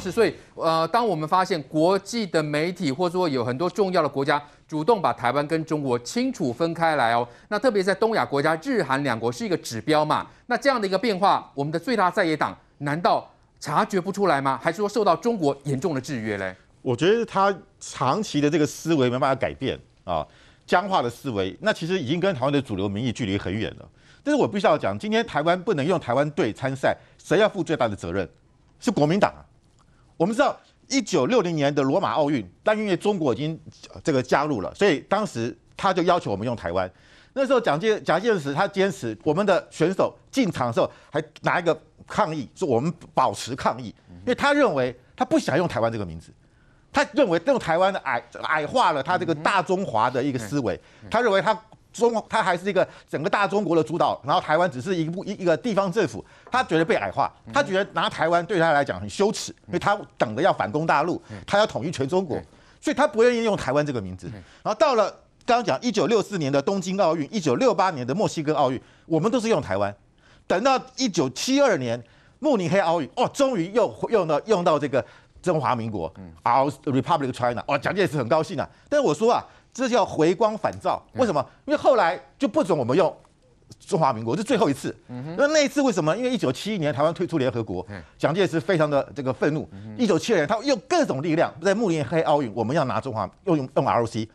示。所以呃，当我们发现国际的媒体或者说有很多重要的国家主动把台湾跟中国清楚分开来哦，那特别在东亚国家，日韩两国是一个指标嘛。那这样的一个变化，我们的最大在野党难道察觉不出来吗？还是说受到中国严重的制约嘞？我觉得他长期的这个思维没办法改变啊，僵化的思维，那其实已经跟台湾的主流民意距离很远了。但是我必须要讲，今天台湾不能用台湾队参赛，谁要负最大的责任？是国民党啊！我们知道，一九六零年的罗马奥运，但因为中国已经这个加入了，所以当时他就要求我们用台湾。那时候蒋介蒋介石他坚持，我们的选手进场的时候还拿一个抗议，说我们保持抗议，因为他认为他不想用台湾这个名字，他认为用台湾的矮矮化了他这个大中华的一个思维，他认为他。中，它还是一个整个大中国的主导，然后台湾只是一部一一个地方政府，他觉得被矮化，他觉得拿台湾对他来讲很羞耻，因为他等着要反攻大陆，他要统一全中国，所以他不愿意用台湾这个名字。然后到了刚刚讲一九六四年的东京奥运，一九六八年的墨西哥奥运，我们都是用台湾。等到一九七二年慕尼黑奥运，哦，终于又用到用到这个中华民国，Our Republic China，哦，蒋介石很高兴啊。但是我说啊。这叫回光返照，为什么？因为后来就不准我们用中华民国，这最后一次。那那一次为什么？因为一九七一年台湾退出联合国，蒋介石非常的这个愤怒。一九七二年他用各种力量在慕尼黑奥运，我们要拿中华用用用 ROC，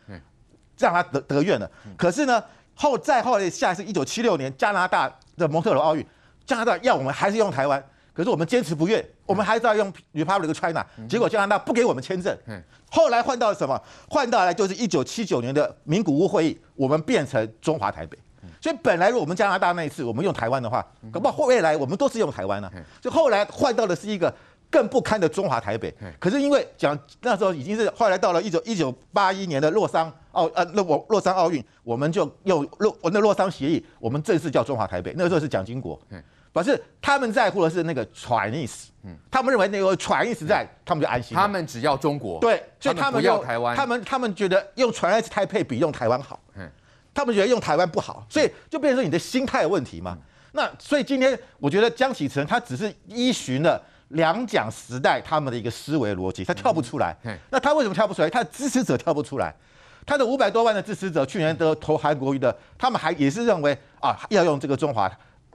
让他得得愿了。可是呢，后再后来下一次一九七六年加拿大的蒙特罗奥运，加拿大要我们还是用台湾。可是我们坚持不愿，我们还是要用 Republic China。结果加拿大不给我们签证。后来换到了什么？换到来就是一九七九年的名古屋会议，我们变成中华台北。所以本来我们加拿大那一次我们用台湾的话，搞不好未来我们都是用台湾呢。就后来换到的是一个更不堪的中华台北。可是因为讲那时候已经是后来到了一九一九八一年的洛桑奥呃洛洛桑奥运，我们就用洛那洛桑协议，我们正式叫中华台北。那个时候是蒋经国。可是他们在乎的是那个 Chinese，嗯，他们认为那个 Chinese 在，他们就安心。他们只要中国，对，所以他们不要台湾。他们他们觉得用 Chinese Taipei 比用台湾好，嗯，他们觉得用台湾不好，所以就变成你的心态问题嘛。那所以今天我觉得江启臣他只是依循了两蒋时代他们的一个思维逻辑，他跳不出来。那他为什么跳不出来？他的支持者跳不出来，他的五百多万的支持者去年都投韩国瑜的，他们还也是认为啊要用这个中华。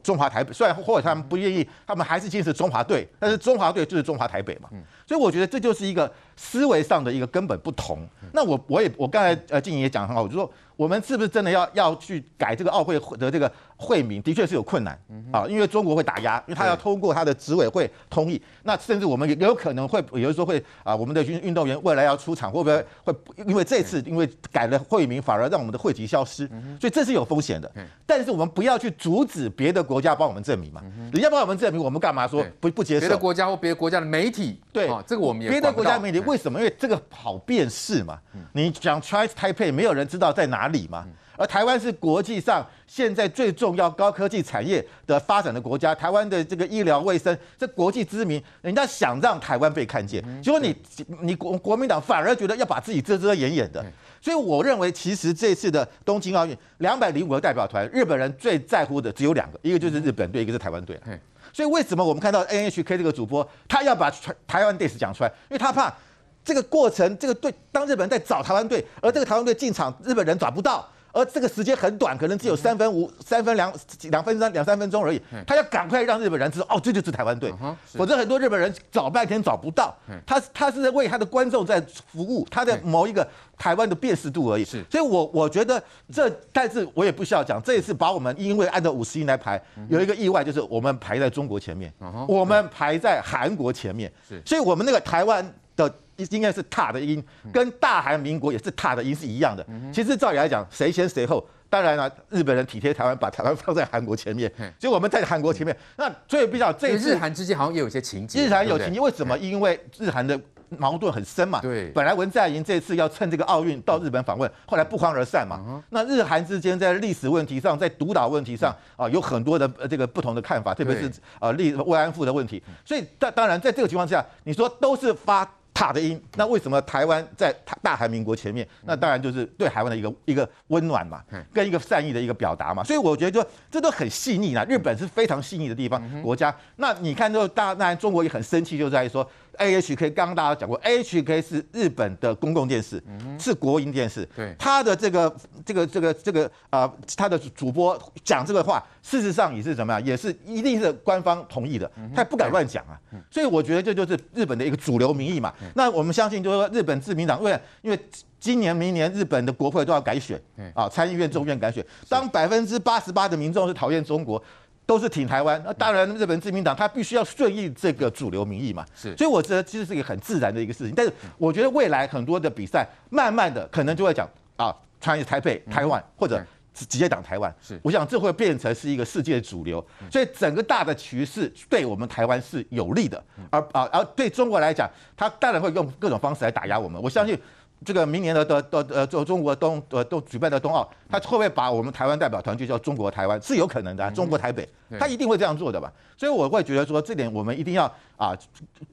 中华台北，虽然或者他们不愿意，他们还是坚持中华队，但是中华队就是中华台北嘛，所以我觉得这就是一个思维上的一个根本不同。那我我也我刚才呃静怡也讲很好，我就说。我们是不是真的要要去改这个奥会的这个会名？的确是有困难啊，因为中国会打压，因为他要通过他的执委会同意。那甚至我们也有可能会，有的时候会啊，我们的运运动员未来要出场，会不会会因为这次因为改了会名，反而让我们的会籍消失？所以这是有风险的。但是我们不要去阻止别的国家帮我们证明嘛，人家帮我们证明，我们干嘛说不不接受？别的国家或别的国家的媒体，对，这个我们也别的国家媒体为什么？因为这个好辨识嘛。你讲 Chinese Taipei，没有人知道在哪里嘛。而台湾是国际上现在最重要高科技产业的发展的国家，台湾的这个医疗卫生这国际知名，人家想让台湾被看见，结果你你国国民党反而觉得要把自己遮遮掩掩的，所以我认为其实这次的东京奥运两百零五个代表团，日本人最在乎的只有两个，一个就是日本队，一个是台湾队。所以为什么我们看到 NHK 这个主播他要把台湾队史讲出来？因为他怕这个过程，这个队当日本人在找台湾队，而这个台湾队进场，日本人找不到。而这个时间很短，可能只有三分五、三分两、两分三、两三分钟而已。他要赶快让日本人知道，哦，这就是台湾队。否则很多日本人找半天找不到。他他是在为他的观众在服务，他在谋一个台湾的辨识度而已。所以我我觉得这，但是我也不需要讲，这一次把我们因为按照五十音来排，有一个意外，就是我们排在中国前面，我们排在韩国前面。所以我们那个台湾的。应该是踏的音，跟大韩民国也是踏的音是一样的。其实照理来讲，谁先谁后，当然了，日本人体贴台湾，把台湾放在韩国前面，所以我们在韩国前面。那所以比较这一次日韩之间好像也有些情节。日韩有情节，为什么？因为日韩的矛盾很深嘛。对。本来文在寅这次要趁这个奥运到日本访问，后来不欢而散嘛。那日韩之间在历史问题上，在独岛问题上啊，有很多的这个不同的看法，特别是啊，立慰安妇的问题。所以当当然，在这个情况下，你说都是发。塔的音，那为什么台湾在大韩民国前面？那当然就是对台湾的一个一个温暖嘛，跟一个善意的一个表达嘛。所以我觉得就，这都很细腻啦。日本是非常细腻的地方国家。那你看，就大那中国也很生气，就在于说，AHK，刚刚大家讲过，AHK 是日本的公共电视，是国营电视。对，他的这个这个这个这个啊，他的主播讲这个话，事实上也是怎么样，也是一定是官方同意的，他也不敢乱讲啊。所以我觉得这就是日本的一个主流民意嘛。那我们相信，就是说日本自民党，因为因为今年明年日本的国会都要改选，啊，参议院、众院改选，当百分之八十八的民众是讨厌中国。都是挺台湾，那当然日本自民党他必须要顺应这个主流民意嘛，是，所以我觉得其实是一个很自然的一个事情。但是我觉得未来很多的比赛，慢慢的可能就会讲啊，穿越台北、台湾，或者直接讲台湾。是，我想这会变成是一个世界主流，所以整个大的趋势对我们台湾是有利的，而啊而对中国来讲，他当然会用各种方式来打压我们。我相信。这个明年的的的呃，中中国东呃都举办的冬奥，他会不会把我们台湾代表团就叫中国台湾？是有可能的，中国台北，他一定会这样做的吧？所以我会觉得说，这点我们一定要啊，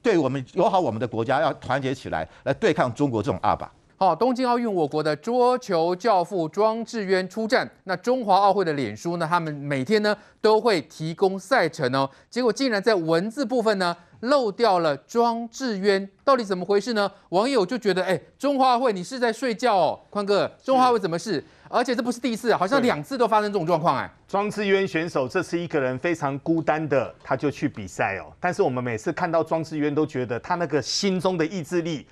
对我们友好我们的国家要团结起来，来对抗中国这种恶霸。好，东京奥运，我国的桌球教父庄智渊出战。那中华奥会的脸书呢，他们每天呢都会提供赛程哦，结果竟然在文字部分呢。漏掉了庄智渊，到底怎么回事呢？网友就觉得，哎、欸，中华会你是在睡觉哦，宽哥，中华会怎么事？而且这不是第一次，好像两次都发生这种状况哎。庄智渊选手这次一个人非常孤单的，他就去比赛哦。但是我们每次看到庄智渊，都觉得他那个心中的意志力，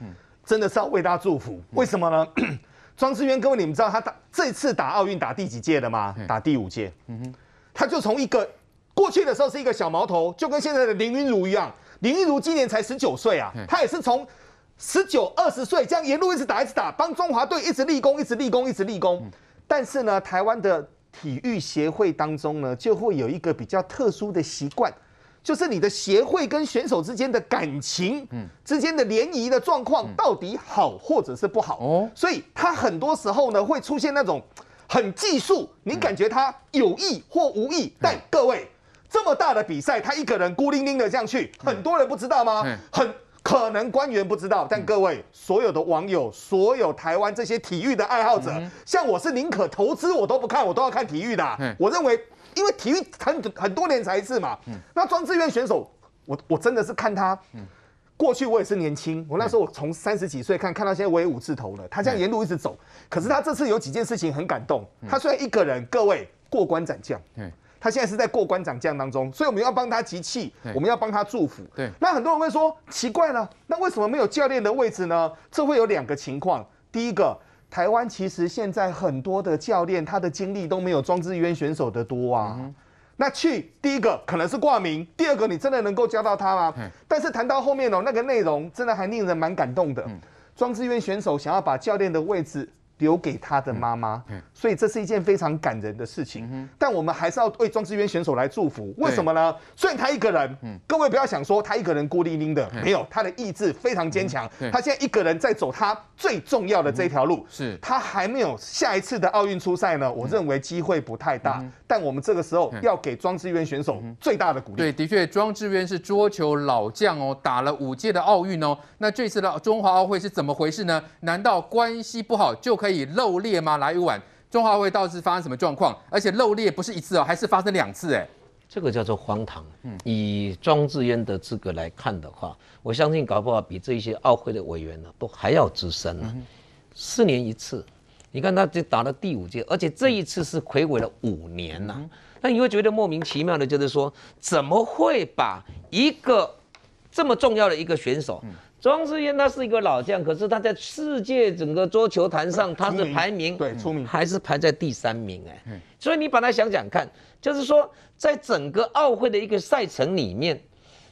真的是要为他祝福。为什么呢？庄智渊，各位你们知道他打这次打奥运打第几届了吗？打第五届。嗯哼，他就从一个过去的时候是一个小毛头，就跟现在的林云儒一样。林云儒今年才十九岁啊，他也是从十九、二十岁这样沿路一直打、一直打，帮中华队一直立功、一直立功、一直立功。但是呢，台湾的体育协会当中呢，就会有一个比较特殊的习惯，就是你的协会跟选手之间的感情、嗯之间的联谊的状况到底好或者是不好哦。所以他很多时候呢，会出现那种很技术，你感觉他有意或无意，但各位。这么大的比赛，他一个人孤零零的这样去，很多人不知道吗？很可能官员不知道，但各位所有的网友，所有台湾这些体育的爱好者，像我是宁可投资我都不看，我都要看体育的。我认为，因为体育很很多年才一次嘛。那庄志渊选手，我我真的是看他，过去我也是年轻，我那时候我从三十几岁看，看到现在我也五字头了。他这样沿路一直走，可是他这次有几件事情很感动。他虽然一个人，各位过关斩将。他现在是在过关斩将当中，所以我们要帮他集气，我们要帮他祝福。对，那很多人会说奇怪了，那为什么没有教练的位置呢？这会有两个情况。第一个，台湾其实现在很多的教练，他的经历都没有庄智渊选手的多啊。那去第一个可能是挂名，第二个你真的能够教到他吗？但是谈到后面哦，那个内容真的还令人蛮感动的。庄智渊选手想要把教练的位置。留给他的妈妈，所以这是一件非常感人的事情。但我们还是要为庄智渊选手来祝福。为什么呢？虽然他一个人，各位不要想说他一个人孤零零的，没有，他的意志非常坚强。他现在一个人在走他最重要的这条路。是，他还没有下一次的奥运初赛呢。我认为机会不太大。但我们这个时候要给庄智渊选手最大的鼓励。对，的确，庄智渊是桌球老将哦，打了五届的奥运哦。那这次的中华奥会是怎么回事呢？难道关系不好就可以？可以漏裂吗？来一碗中华会到底是发生什么状况？而且漏裂不是一次哦，还是发生两次哎，这个叫做荒唐。嗯，以庄智渊的资格来看的话，我相信搞不好比这些奥会的委员呢都还要资深呢。四年一次，你看他就打了第五届，而且这一次是魁违了五年呐。那你会觉得莫名其妙的，就是说怎么会把一个这么重要的一个选手？庄智渊他是一个老将，可是他在世界整个桌球坛上，他是排名对出名。还是排在第三名哎，所以你把他想想看，就是说在整个奥会的一个赛程里面，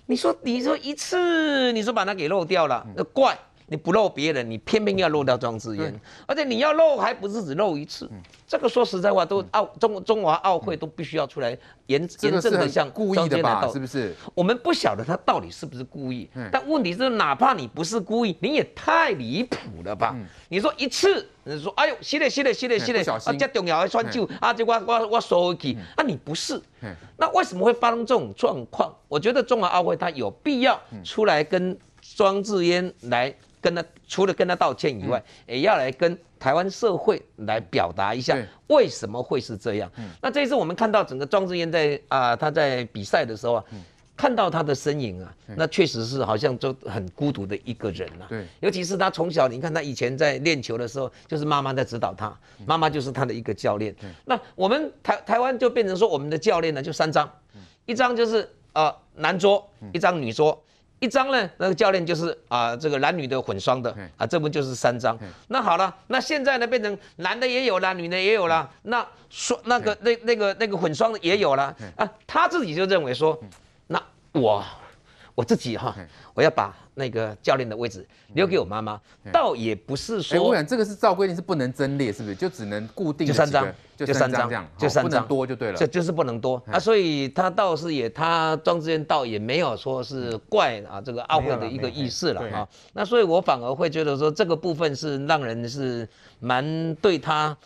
你说你说一次，你说把它给漏掉了，那怪。你不漏别人，你偏偏要漏掉庄智渊，而且你要漏还不是只漏一次，这个说实在话，都奥中中华奥会都必须要出来严严正的向故意的吧？是不是？我们不晓得他到底是不是故意，但问题是，哪怕你不是故意，你也太离谱了吧？你说一次，你说哎呦，系列系列系列系列，啊，这重要的选手，啊，这我我我收回去，啊，你不是，那为什么会发生这种状况？我觉得中华奥会他有必要出来跟庄智渊来。跟他除了跟他道歉以外，也要来跟台湾社会来表达一下为什么会是这样。那这一次我们看到整个庄智渊在啊他在比赛的时候啊，看到他的身影啊，那确实是好像就很孤独的一个人呐、啊。对，尤其是他从小，你看他以前在练球的时候，就是妈妈在指导他，妈妈就是他的一个教练。那我们台台湾就变成说，我们的教练呢就三张，一张就是呃男桌，一张女桌。一张呢，那个教练就是啊、呃，这个男女的混双的啊，这不就是三张？那好了，那现在呢变成男的也有了，女的也有了，那双那个那那个那个混双的也有了啊，他自己就认为说，那我我自己哈，我要把。那个教练的位置留给我妈妈，倒也不是说。我想这个是照规定是不能增列，是不是？就只能固定就三张，就三张这样，就三张多就对了。这就是不能多啊，所以他倒是也，他庄志渊倒也没有说是怪啊这个奥会的一个意思了啊。那所以我反而会觉得说这个部分是让人是蛮对他。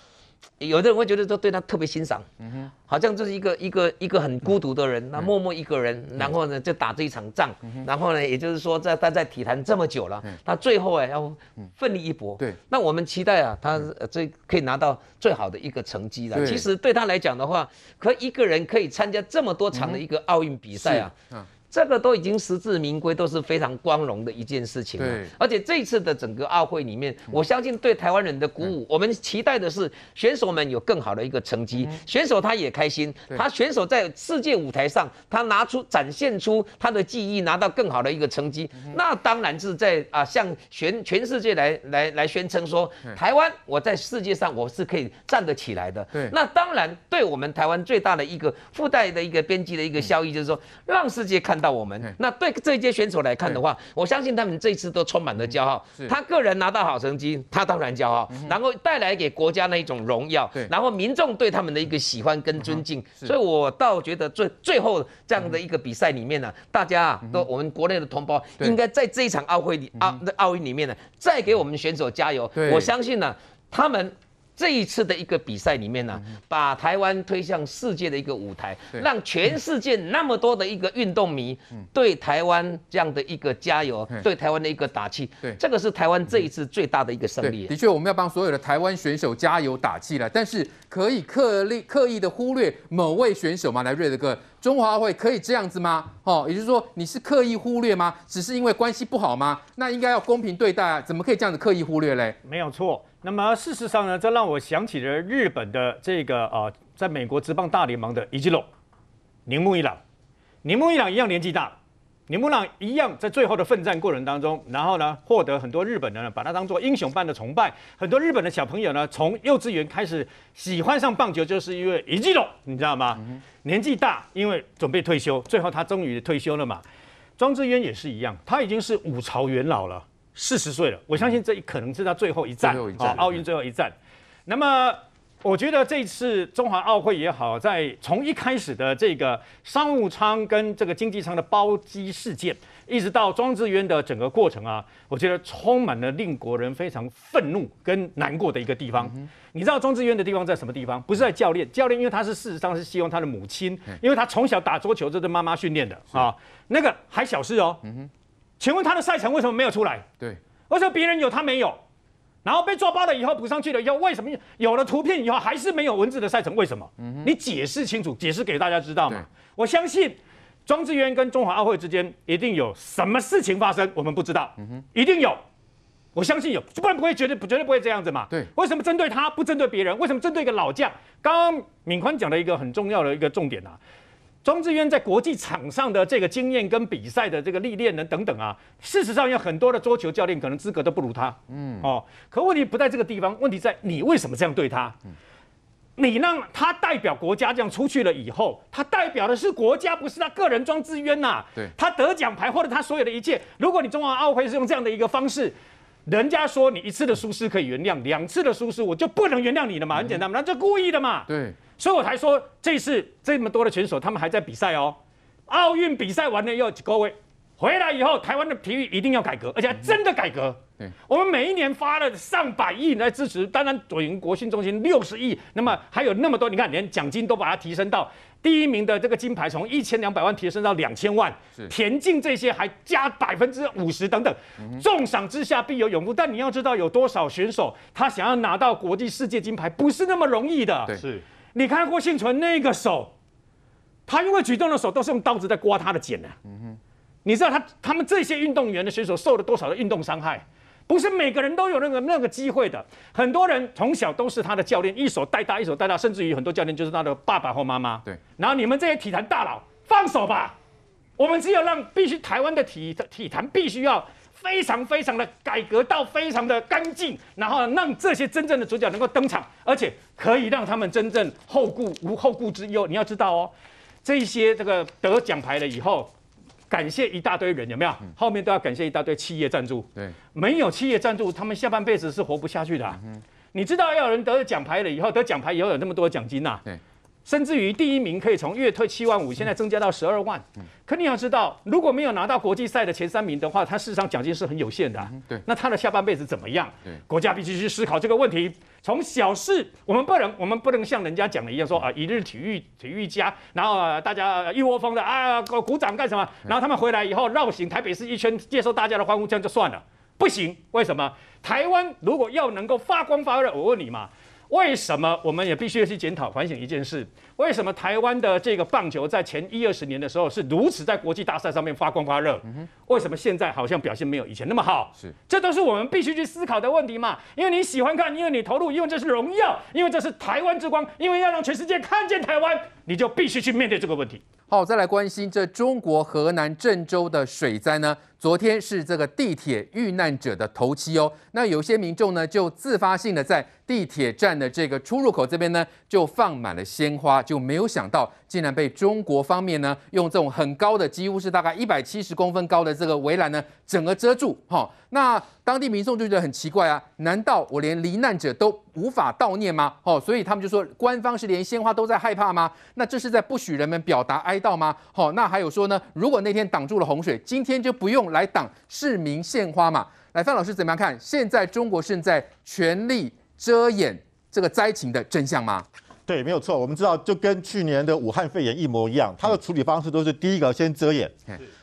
有的人会觉得说对他特别欣赏，嗯哼，好像就是一个一个一个很孤独的人，那默默一个人，然后呢就打这一场仗，然后呢，也就是说在他在体坛这么久了，他最后哎要奋力一搏，对，那我们期待啊，他这可以拿到最好的一个成绩了。其实对他来讲的话，可一个人可以参加这么多场的一个奥运比赛啊。这个都已经实至名归，都是非常光荣的一件事情了。对，而且这一次的整个奥会里面，我相信对台湾人的鼓舞，我们期待的是选手们有更好的一个成绩，选手他也开心，他选手在世界舞台上，他拿出展现出他的技艺，拿到更好的一个成绩，那当然是在啊向全全世界来来来宣称说，台湾我在世界上我是可以站得起来的。对，那当然对我们台湾最大的一个附带的一个边际的一个效益，就是说让世界看。到我们，那对这一届选手来看的话，我相信他们这一次都充满了骄傲。他个人拿到好成绩，他当然骄傲，然后带来给国家那一种荣耀，然后民众对他们的一个喜欢跟尊敬。所以我倒觉得最最后这样的一个比赛里面呢，大家啊，都我们国内的同胞应该在这一场奥会里奥奥运里面呢，再给我们选手加油。我相信呢，他们。这一次的一个比赛里面呢，把台湾推向世界的一个舞台，让全世界那么多的一个运动迷对台湾这样的一个加油，对台湾的一个打气，对，这个是台湾这一次最大的一个胜利。的确，我们要帮所有的台湾选手加油打气了，但是可以刻意刻意的忽略某位选手吗？来，瑞德哥，中华会可以这样子吗？哦，也就是说你是刻意忽略吗？只是因为关系不好吗？那应该要公平对待啊，怎么可以这样子刻意忽略嘞？没有错。那么事实上呢，这让我想起了日本的这个啊，在美国职棒大联盟的伊吉隆，铃木一朗，铃木一朗一样年纪大，铃木一朗一样在最后的奋战过程当中，然后呢，获得很多日本人呢把他当做英雄般的崇拜，很多日本的小朋友呢从幼稚园开始喜欢上棒球，就是因为伊吉隆，你知道吗？年纪大，因为准备退休，最后他终于退休了嘛。庄智渊也是一样，他已经是五朝元老了。四十岁了，我相信这可能是他最后一战，啊，奥运最后一战。那么，我觉得这次中华奥会也好，在从一开始的这个商务舱跟这个经济舱的包机事件，一直到庄智渊的整个过程啊，我觉得充满了令国人非常愤怒跟难过的一个地方。嗯、你知道庄智渊的地方在什么地方？不是在教练，教练因为他是事实上是希望他的母亲，因为他从小打桌球，这是妈妈训练的啊，那个还小事哦。嗯请问他的赛程为什么没有出来？对，为什么别人有他没有？然后被抓包了以后补上去了以后，为什么有了图片以后还是没有文字的赛程？为什么？嗯，你解释清楚，解释给大家知道嘛。我相信庄智渊跟中华奥会之间一定有什么事情发生，我们不知道，嗯哼，一定有，我相信有，不然不会绝对绝对不会这样子嘛。对，为什么针对他不针对别人？为什么针对一个老将？刚刚敏宽讲了一个很重要的一个重点啊。庄智渊在国际场上的这个经验跟比赛的这个历练呢，等等啊，事实上有很多的桌球教练可能资格都不如他，嗯哦，可问题不在这个地方，问题在你为什么这样对他？你让他代表国家这样出去了以后，他代表的是国家，不是他个人庄智渊呐。对，他得奖牌或者他所有的一切，如果你中华奥会是用这样的一个方式，人家说你一次的疏失可以原谅，两次的疏失我就不能原谅你了嘛，很简单嘛，那就故意的嘛。对。所以我才说，这次这么多的选手，他们还在比赛哦。奥运比赛完了以后，各位回来以后，台湾的体育一定要改革，而且还真的改革。对，我们每一年发了上百亿来支持，当然左营国训中心六十亿，那么还有那么多，你看连奖金都把它提升到第一名的这个金牌，从一千两百万提升到两千万。田径这些还加百分之五十等等，重赏之下必有勇夫。但你要知道，有多少选手他想要拿到国际世界金牌，不是那么容易的。对，是。你看郭幸存那个手，他因为举重的手都是用刀子在刮他的茧呢。嗯哼，你知道他他们这些运动员的选手受了多少的运动伤害？不是每个人都有那个那个机会的。很多人从小都是他的教练，一手带大，一手带大，甚至于很多教练就是他的爸爸或妈妈。对。然后你们这些体坛大佬，放手吧。我们只有让必须台湾的体体坛必须要非常非常的改革到非常的干净，然后让这些真正的主角能够登场，而且可以让他们真正后顾无后顾之忧。你要知道哦，这些这个得奖牌了以后。感谢一大堆人，有没有？后面都要感谢一大堆企业赞助。对，没有企业赞助，他们下半辈子是活不下去的啊。你知道，要有人得了奖牌了以后，得奖牌以后有那么多奖金呐。对。甚至于第一名可以从月退七万五，现在增加到十二万。可你要知道，如果没有拿到国际赛的前三名的话，他事实上奖金是很有限的。对，那他的下半辈子怎么样？对，国家必须去思考这个问题。从小事，我们不能，我们不能像人家讲的一样说啊，一日体育体育家，然后大家一窝蜂的啊鼓掌干什么？然后他们回来以后绕行台北市一圈，接受大家的欢呼，这样就算了。不行，为什么？台湾如果要能够发光发热，我问你嘛。为什么我们也必须要去检讨反省一件事？为什么台湾的这个棒球在前一二十年的时候是如此在国际大赛上面发光发热？为什么现在好像表现没有以前那么好？是，这都是我们必须去思考的问题嘛。因为你喜欢看，因为你投入，因为这是荣耀，因为这是台湾之光，因为要让全世界看见台湾，你就必须去面对这个问题。好，再来关心这中国河南郑州的水灾呢？昨天是这个地铁遇难者的头七哦。那有些民众呢，就自发性的在地铁站的这个出入口这边呢，就放满了鲜花，就没有想到竟然被中国方面呢，用这种很高的，几乎是大概一百七十公分高的这个围栏呢，整个遮住。哈，那当地民众就觉得很奇怪啊，难道我连罹难者都无法悼念吗？哦，所以他们就说，官方是连鲜花都在害怕吗？那这是在不许人们表达哀悼吗？好，那还有说呢，如果那天挡住了洪水，今天就不用来挡市民献花嘛？来，范老师怎么样看？现在中国是在全力遮掩这个灾情的真相吗？对，没有错。我们知道，就跟去年的武汉肺炎一模一样，它的处理方式都是第一个先遮掩，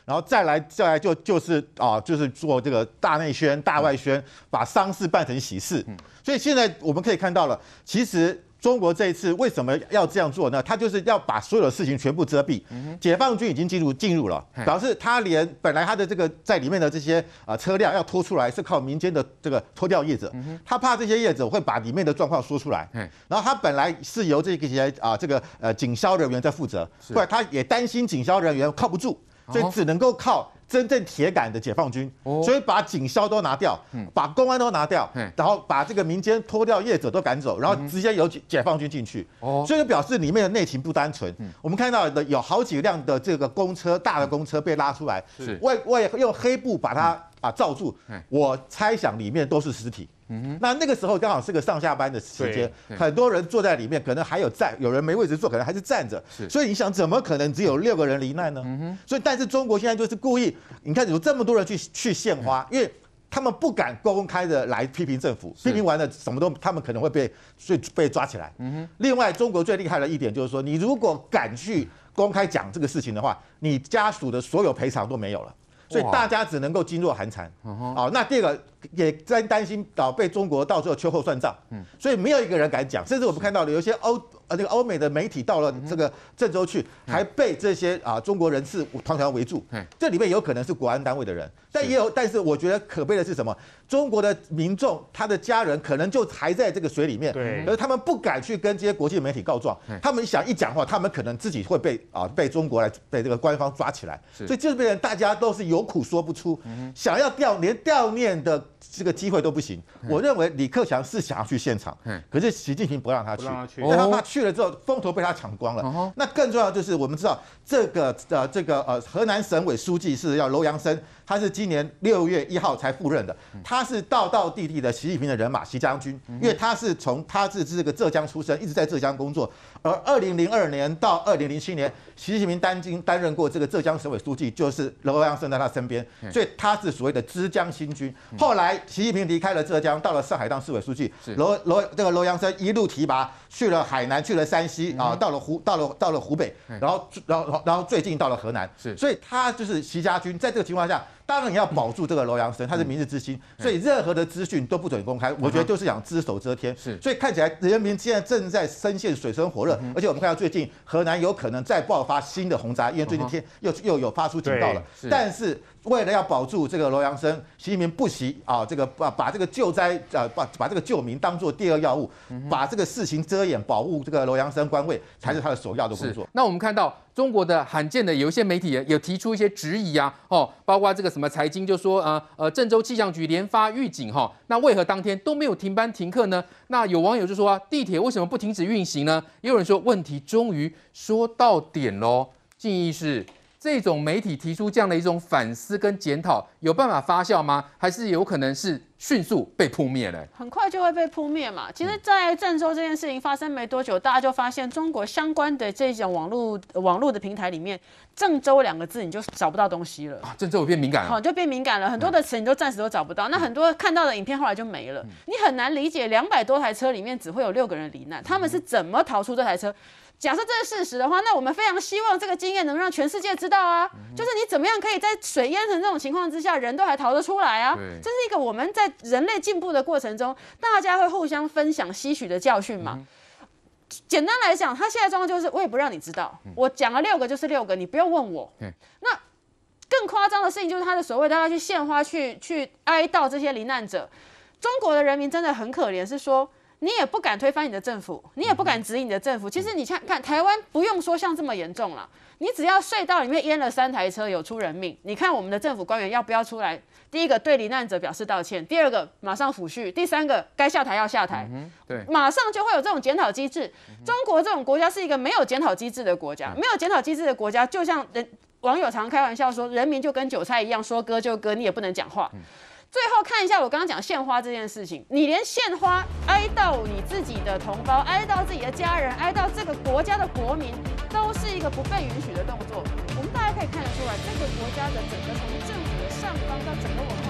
然后再来再来就就是啊，就是做这个大内宣、大外宣，把丧事办成喜事。所以现在我们可以看到了，其实。中国这一次为什么要这样做呢？他就是要把所有的事情全部遮蔽。解放军已经进入进入了，表示他连本来他的这个在里面的这些啊车辆要拖出来是靠民间的这个拖吊业者，他怕这些业者会把里面的状况说出来。然后他本来是由这个些啊这个呃警消人员在负责，后来他也担心警消人员靠不住，所以只能够靠。真正铁杆的解放军，所以把警消都拿掉，把公安都拿掉，然后把这个民间脱掉业者都赶走，然后直接由解放军进去，所以就表示里面的内情不单纯。我们看到的有好几辆的这个公车，大的公车被拉出来，外外用黑布把它啊罩住，我猜想里面都是尸体。嗯哼，那那个时候刚好是个上下班的时间，很多人坐在里面，可能还有站，有人没位置坐，可能还是站着。是，所以你想，怎么可能只有六个人罹难呢？嗯哼，所以但是中国现在就是故意，你看有这么多人去去献花，因为他们不敢公开的来批评政府，批评完了什么都，他们可能会被被被抓起来。嗯哼，另外中国最厉害的一点就是说，你如果敢去公开讲这个事情的话，你家属的所有赔偿都没有了。所以大家只能够噤若寒蝉。哦，那第二个也在担心啊，被中国到最后秋后算账。所以没有一个人敢讲，甚至我们看到了有些欧呃那个欧美的媒体到了这个郑州去，还被这些啊中国人士团团围住。这里面有可能是国安单位的人，但也有，但是我觉得可悲的是什么？中国的民众他的家人可能就还在这个水里面，对，而他们不敢去跟这些国际媒体告状，他们想一讲话，他们可能自己会被啊被中国来被这个官方抓起来。所以这边大家都是有。有苦说不出，想要掉连掉念的这个机会都不行。我认为李克强是想要去现场，可是习近平不让他去，因为他怕去了之后风头被他抢光了。那更重要就是我们知道这个呃这个呃河南省委书记是要楼阳生。他是今年六月一号才赴任的，他是道道地地的习近平的人马，习将军，因为他是从他是这个浙江出生，一直在浙江工作，而二零零二年到二零零七年，习近平担经担任过这个浙江省委书记，就是楼阳生在他身边，所以他是所谓的浙江新军。后来习近平离开了浙江，到了上海当市委书记，楼楼这个楼阳生一路提拔去了海南，去了山西啊，到了湖到了到了湖北，然后然后然后最近到了河南，所以他就是习家军，在这个情况下。当然你要保住这个楼阳生，他是明日之星，所以任何的资讯都不准公开。我觉得就是想只手遮天。是，所以看起来人民现在正在深陷水深火热，而且我们看到最近河南有可能再爆发新的洪灾，因为最近天又又有发出警告了。但是为了要保住这个楼阳生，习近平不惜啊，这个把把这个救灾啊，把把这个救民当做第二要务，把这个事情遮掩，保护这个楼阳生官位才是他的首要的工作。那我们看到。中国的罕见的有一些媒体也有提出一些质疑啊，哦，包括这个什么财经就说，呃呃，郑州气象局连发预警哈，那为何当天都没有停班停课呢？那有网友就说啊，地铁为什么不停止运行呢？也有人说问题终于说到点喽，建议是。这种媒体提出这样的一种反思跟检讨，有办法发酵吗？还是有可能是迅速被扑灭了？很快就会被扑灭嘛。其实，在郑州这件事情发生没多久，大家就发现中国相关的这种网络网络的平台里面，“郑州”两个字你就找不到东西了。啊，郑州变敏感了，好，就变敏感了，很多的词你都暂时都找不到。那很多看到的影片后来就没了，你很难理解两百多台车里面只会有六个人罹难，他们是怎么逃出这台车？假设这是事实的话，那我们非常希望这个经验能让全世界知道啊，就是你怎么样可以在水淹成这种情况之下，人都还逃得出来啊？这是一个我们在人类进步的过程中，大家会互相分享吸取的教训嘛。简单来讲，他现在状况就是，我也不让你知道，我讲了六个就是六个，你不用问我。那更夸张的事情就是他的所谓，大家去献花去去哀悼这些罹难者，中国的人民真的很可怜，是说。你也不敢推翻你的政府，你也不敢指引你的政府。其实你看看台湾，不用说像这么严重了。你只要隧道里面淹了三台车，有出人命，你看我们的政府官员要不要出来？第一个对罹难者表示道歉，第二个马上抚恤，第三个该下台要下台。对，马上就会有这种检讨机制。中国这种国家是一个没有检讨机制的国家，没有检讨机制的国家，就像人网友常开玩笑说，人民就跟韭菜一样，说割就割，你也不能讲话。最后看一下我刚刚讲献花这件事情，你连献花哀悼你自己的同胞，哀悼自己的家人，哀悼这个国家的国民，都是一个不被允许的动作。我们大家可以看得出来，这个国家的整个从政府的上方到整个我们。